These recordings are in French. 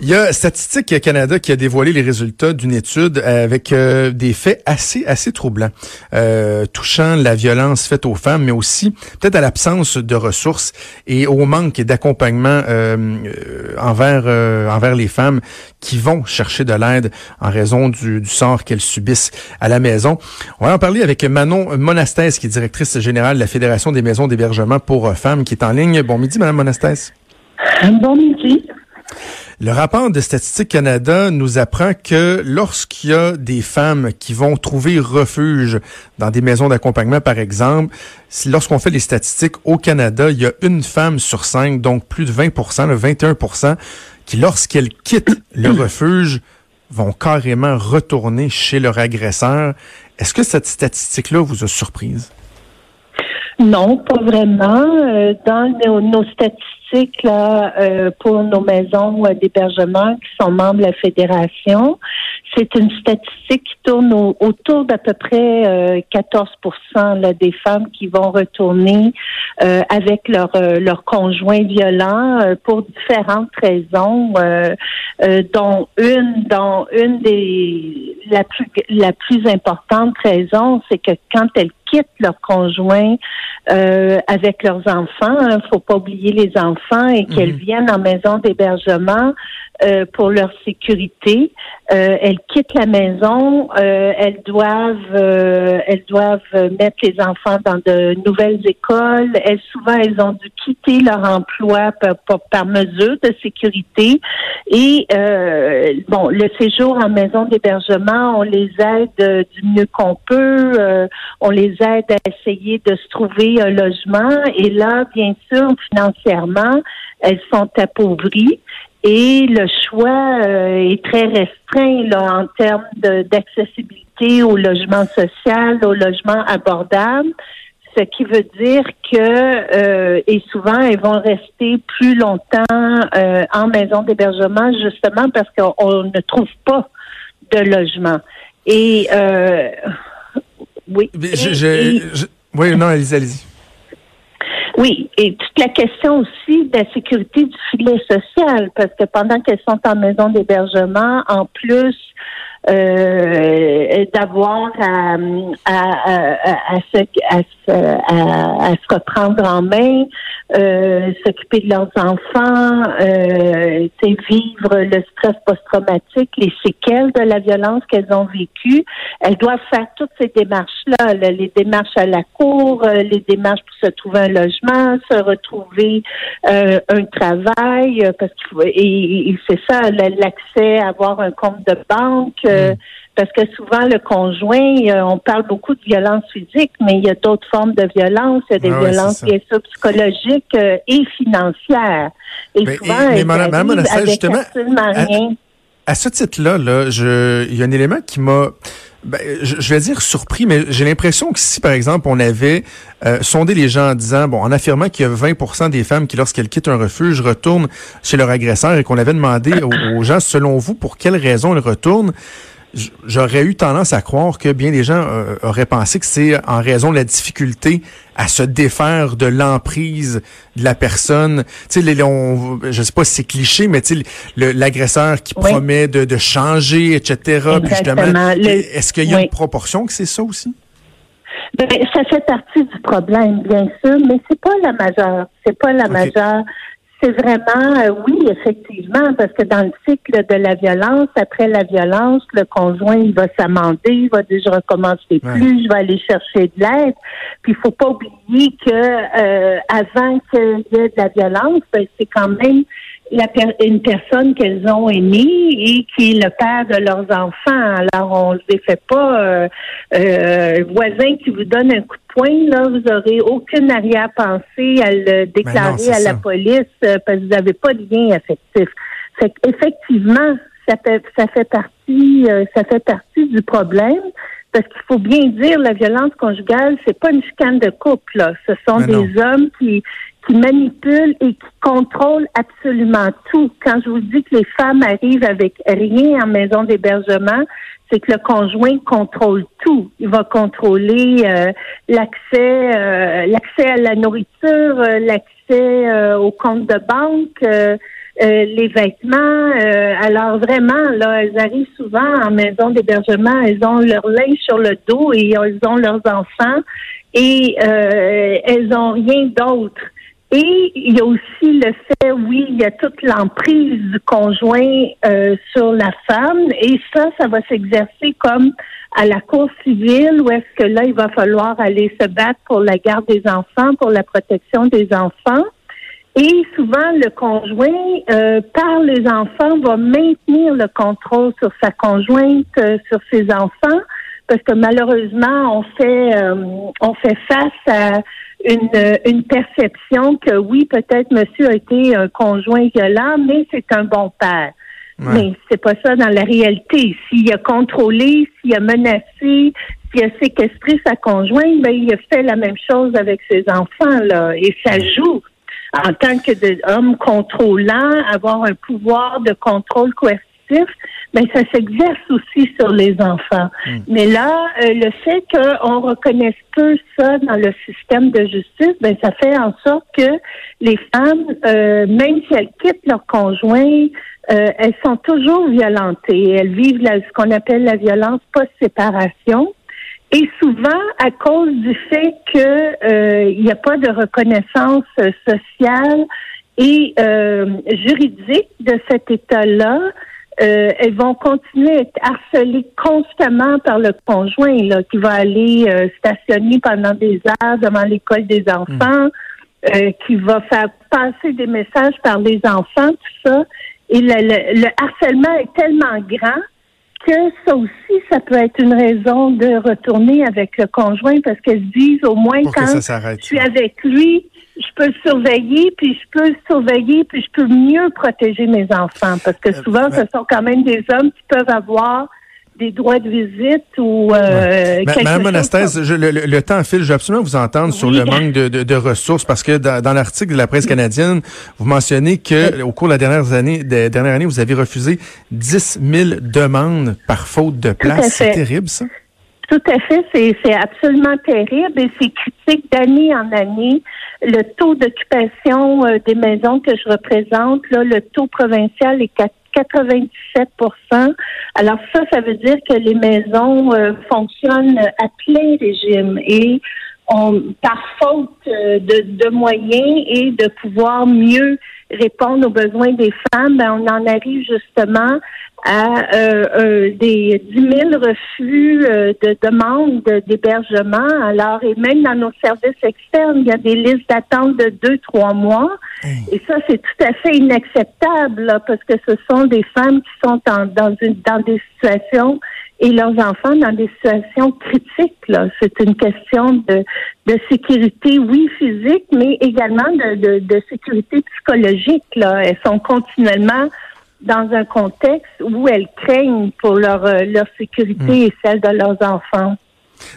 Il y a Statistique Canada qui a dévoilé les résultats d'une étude avec euh, des faits assez assez troublants, euh, touchant la violence faite aux femmes, mais aussi peut-être à l'absence de ressources et au manque d'accompagnement euh, envers envers les femmes qui vont chercher de l'aide en raison du, du sort qu'elles subissent à la maison. On va en parler avec Manon Monastès, qui est directrice générale de la Fédération des maisons d'hébergement pour femmes, qui est en ligne. Bon midi, Madame Monastès. Bon midi. Le rapport de Statistique Canada nous apprend que lorsqu'il y a des femmes qui vont trouver refuge dans des maisons d'accompagnement, par exemple, lorsqu'on fait les statistiques au Canada, il y a une femme sur cinq, donc plus de 20% le 21% qui, lorsqu'elles quittent le refuge, vont carrément retourner chez leur agresseur. Est-ce que cette statistique-là vous a surprise? Non, pas vraiment. Euh, dans nos, statistiques là, euh, pour nos maisons euh, d'hébergement qui sont membres de la fédération, c'est une statistique qui tourne autour d'à peu près 14 là, des femmes qui vont retourner avec leur leur conjoint violent pour différentes raisons, dont une dont une des la plus la plus importante raison, c'est que quand elles quittent leur conjoint euh, avec leurs enfants. Il hein, faut pas oublier les enfants et qu'elles mhm. viennent en maison d'hébergement euh, pour leur sécurité. Euh, elles quittent la maison, euh, elles doivent euh, elles doivent mettre les enfants dans de nouvelles écoles. Elles souvent elles ont dû quitter leur emploi par, par, mesure de sécurité. Et bon, le séjour en maison d'hébergement, on les aide du mieux qu'on peut. on les aide à essayer de se trouver un logement. Et là, bien sûr, financièrement, elles sont appauvries et le choix euh, est très restreint là, en termes d'accessibilité au logement social, au logement abordable, ce qui veut dire que euh, et souvent elles vont rester plus longtemps euh, en maison d'hébergement justement parce qu'on ne trouve pas de logement. Et oui. oui, non, allez-y, allez-y. Oui, et toute la question aussi de la sécurité du filet social, parce que pendant qu'elles sont en maison d'hébergement, en plus euh, d'avoir à, à, à, se, à, se reprendre en main, euh, s'occuper de leurs enfants, euh, vivre le stress post-traumatique, les séquelles de la violence qu'elles ont vécues. Elles doivent faire toutes ces démarches-là, les démarches à la cour, euh, les démarches pour se trouver un logement, se retrouver euh, un travail, parce qu'il et, et c'est ça, l'accès à avoir un compte de banque. Mm. parce que souvent le conjoint, on parle beaucoup de violence physique, mais il y a d'autres formes de violence, il y a des ah violences bien sûr psychologiques et financières. Et mais, souvent, mais, Madame justement, à, ce titre-là, là, je, il y a un élément qui m'a ben, je, vais dire surpris, mais j'ai l'impression que si, par exemple, on avait euh, sondé les gens en disant, bon, en affirmant qu'il y a 20% des femmes qui, lorsqu'elles quittent un refuge, retournent chez leur agresseur et qu'on avait demandé aux, gens, selon vous, pour quelles raisons elles retournent, j'aurais eu tendance à croire que bien des gens euh, auraient pensé que c'est en raison de la difficulté à se défaire de l'emprise de la personne. Tu sais, je sais pas si c'est cliché, mais tu sais, l'agresseur qui promet de, changer, etc. est-ce qu'il y a une proportion que c'est ça aussi? Ben, ça fait partie du problème, bien sûr, mais c'est pas la majeure. C'est pas la majeure. C'est vraiment, euh, oui, effectivement, parce que dans le cycle de la violence, après la violence, le conjoint, il va s'amender, il va dire, je recommencerai plus, je vais aller chercher de l'aide. Puis, il faut pas oublier que euh, avant qu'il y ait de la violence, ben, c'est quand même la une personne qu'elles ont aimée et qui est le père de leurs enfants. Alors, on ne les fait pas euh, euh, voisin qui vous donne un coup de poing, là, vous aurez aucune arrière-pensée à le déclarer à la police euh, parce que vous n'avez pas de lien affectif. Fait effectivement, ça fait ça fait partie euh, ça fait partie du problème. Parce qu'il faut bien dire, la violence conjugale, c'est pas une chicane de couple. Là. Ce sont des hommes qui qui manipule et qui contrôle absolument tout. Quand je vous dis que les femmes arrivent avec rien en maison d'hébergement, c'est que le conjoint contrôle tout. Il va contrôler euh, l'accès, euh, l'accès à la nourriture, euh, l'accès au compte de banque, les vêtements. alors vraiment, là, elles arrivent souvent en maison d'hébergement, elles ont leur linge sur le dos et elles ont leurs enfants et elles ont rien d'autre. Et il y a aussi le fait, oui, il y a toute l'emprise du conjoint euh, sur la femme, et ça, ça va s'exercer comme à la cour civile, où est-ce que là, il va falloir aller se battre pour la garde des enfants, pour la protection des enfants. Et souvent, le conjoint, euh, par les enfants, va maintenir le contrôle sur sa conjointe, euh, sur ses enfants, parce que malheureusement, on fait, on fait face à une, une perception que oui, peut-être monsieur a été un conjoint violent, mais c'est un bon père. Mais c'est pas ça dans la réalité. S'il a contrôlé, s'il a menacé, s'il a séquestré sa conjointe, ben il a fait la même chose avec ses enfants là, et ça joue en tant que d'homme contrôlant, avoir un pouvoir de contrôle coercitif mais ça s'exerce aussi sur les enfants. Hmm. Mais là, euh, le fait qu'on reconnaisse peu ça dans le système de justice, ben ça fait en sorte que les femmes, euh, même si elles quittent leur conjoint, euh, elles sont toujours violentées. Elles vivent ce qu'on appelle la violence post-séparation. Et souvent, à cause du fait qu'il n'y a pas de reconnaissance sociale et juridique de cet état-là, euh, elles vont continuer à être harcelées constamment par le conjoint là, qui va aller euh, stationner pendant des heures devant l'école des enfants, hmm. euh, qui va faire passer des messages par les enfants, tout ça. Et le, harcèlement est tellement grand que ça aussi, ça peut être une raison de retourner avec le conjoint parce qu'elles disent au moins quand je suis avec lui, je peux surveiller, puis je peux surveiller, puis je peux mieux protéger mes enfants. Parce que euh, souvent, ce sont quand même des hommes qui peuvent avoir des droits de visite ou euh, Madame Monastès, le, temps file. Je veux absolument vous entendre sur le manque de, ressources parce que dans, l'article de la presse canadienne, vous mentionnez que au cours de la dernière année, des dernières années, vous avez refusé 10 000 demandes par faute de place. C'est terrible, ça? Tout à fait, c'est absolument terrible et c'est critique d'année en année. Le taux d'occupation euh, des maisons que je représente, là, le taux provincial est 97% Alors ça, ça veut dire que les maisons euh, fonctionnent à plein régime et on, par faute euh, de, de, moyens et de pouvoir mieux répondre aux besoins des femmes, ben, on en arrive justement à euh, euh, des 10 000 refus euh, de demandes d'hébergement. Alors, et même dans nos services externes, il y a des listes d'attente de deux, trois mois. Et ça, c'est tout à fait inacceptable parce que ce sont des femmes qui sont dans, une, dans des situations et leurs enfants dans des situations critiques. C'est une question de, de sécurité, oui, physique, mais également de, de, de sécurité psychologique. Là. Elles sont continuellement dans un contexte où elles craignent pour leur, euh, leur sécurité hmm. et celle de leurs enfants.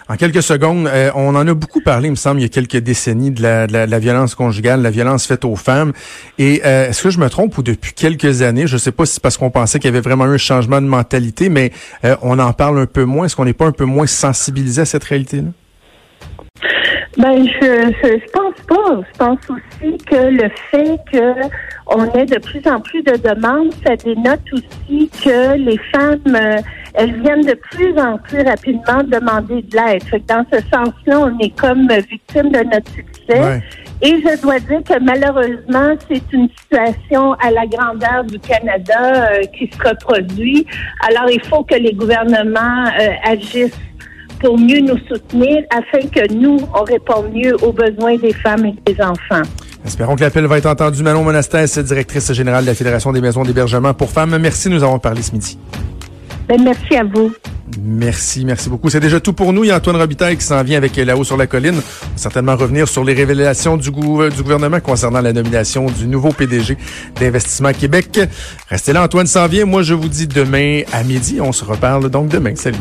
En quelques secondes, euh, on en a beaucoup parlé, il me semble, il y a quelques décennies de la, de la, violence conjugale, la violence faite aux femmes. Et euh, est-ce que je me trompe ou depuis quelques années, je ne sais pas si c'est parce qu'on pensait qu'il y avait vraiment eu un changement de mentalité, mais on en parle un peu moins. Est-ce qu'on n'est pas un peu moins sensibilisé à cette réalité-là? Ben, je, je, pense pas. Je pense aussi que le fait que on ait de plus en plus de demandes, ça dénote aussi que les femmes, euh, elles viennent de plus en plus rapidement demander de l'aide. dans ce sens-là, on est comme victime de notre succès. Et je dois dire que malheureusement, c'est une situation à la grandeur du Canada euh, qui se reproduit. Alors, il faut que les gouvernements euh, agissent pour mieux nous soutenir afin que nous, on réponde mieux aux besoins des femmes et des enfants. Espérons que l'appel va être entendu. Manon Monastès, directrice générale de la Fédération des maisons d'hébergement pour femmes. Merci, nous avons parlé ce midi. Ben, merci à vous. Merci, merci beaucoup. C'est déjà tout pour nous. Il y a Antoine Robitaille qui s'en vient avec là-haut sur la colline. On va certainement revenir sur les révélations du, du gouvernement concernant la nomination du nouveau PDG d'Investissement Québec. Restez là, Antoine s'en vient. Moi, je vous dis demain à midi. On se reparle donc demain. Salut.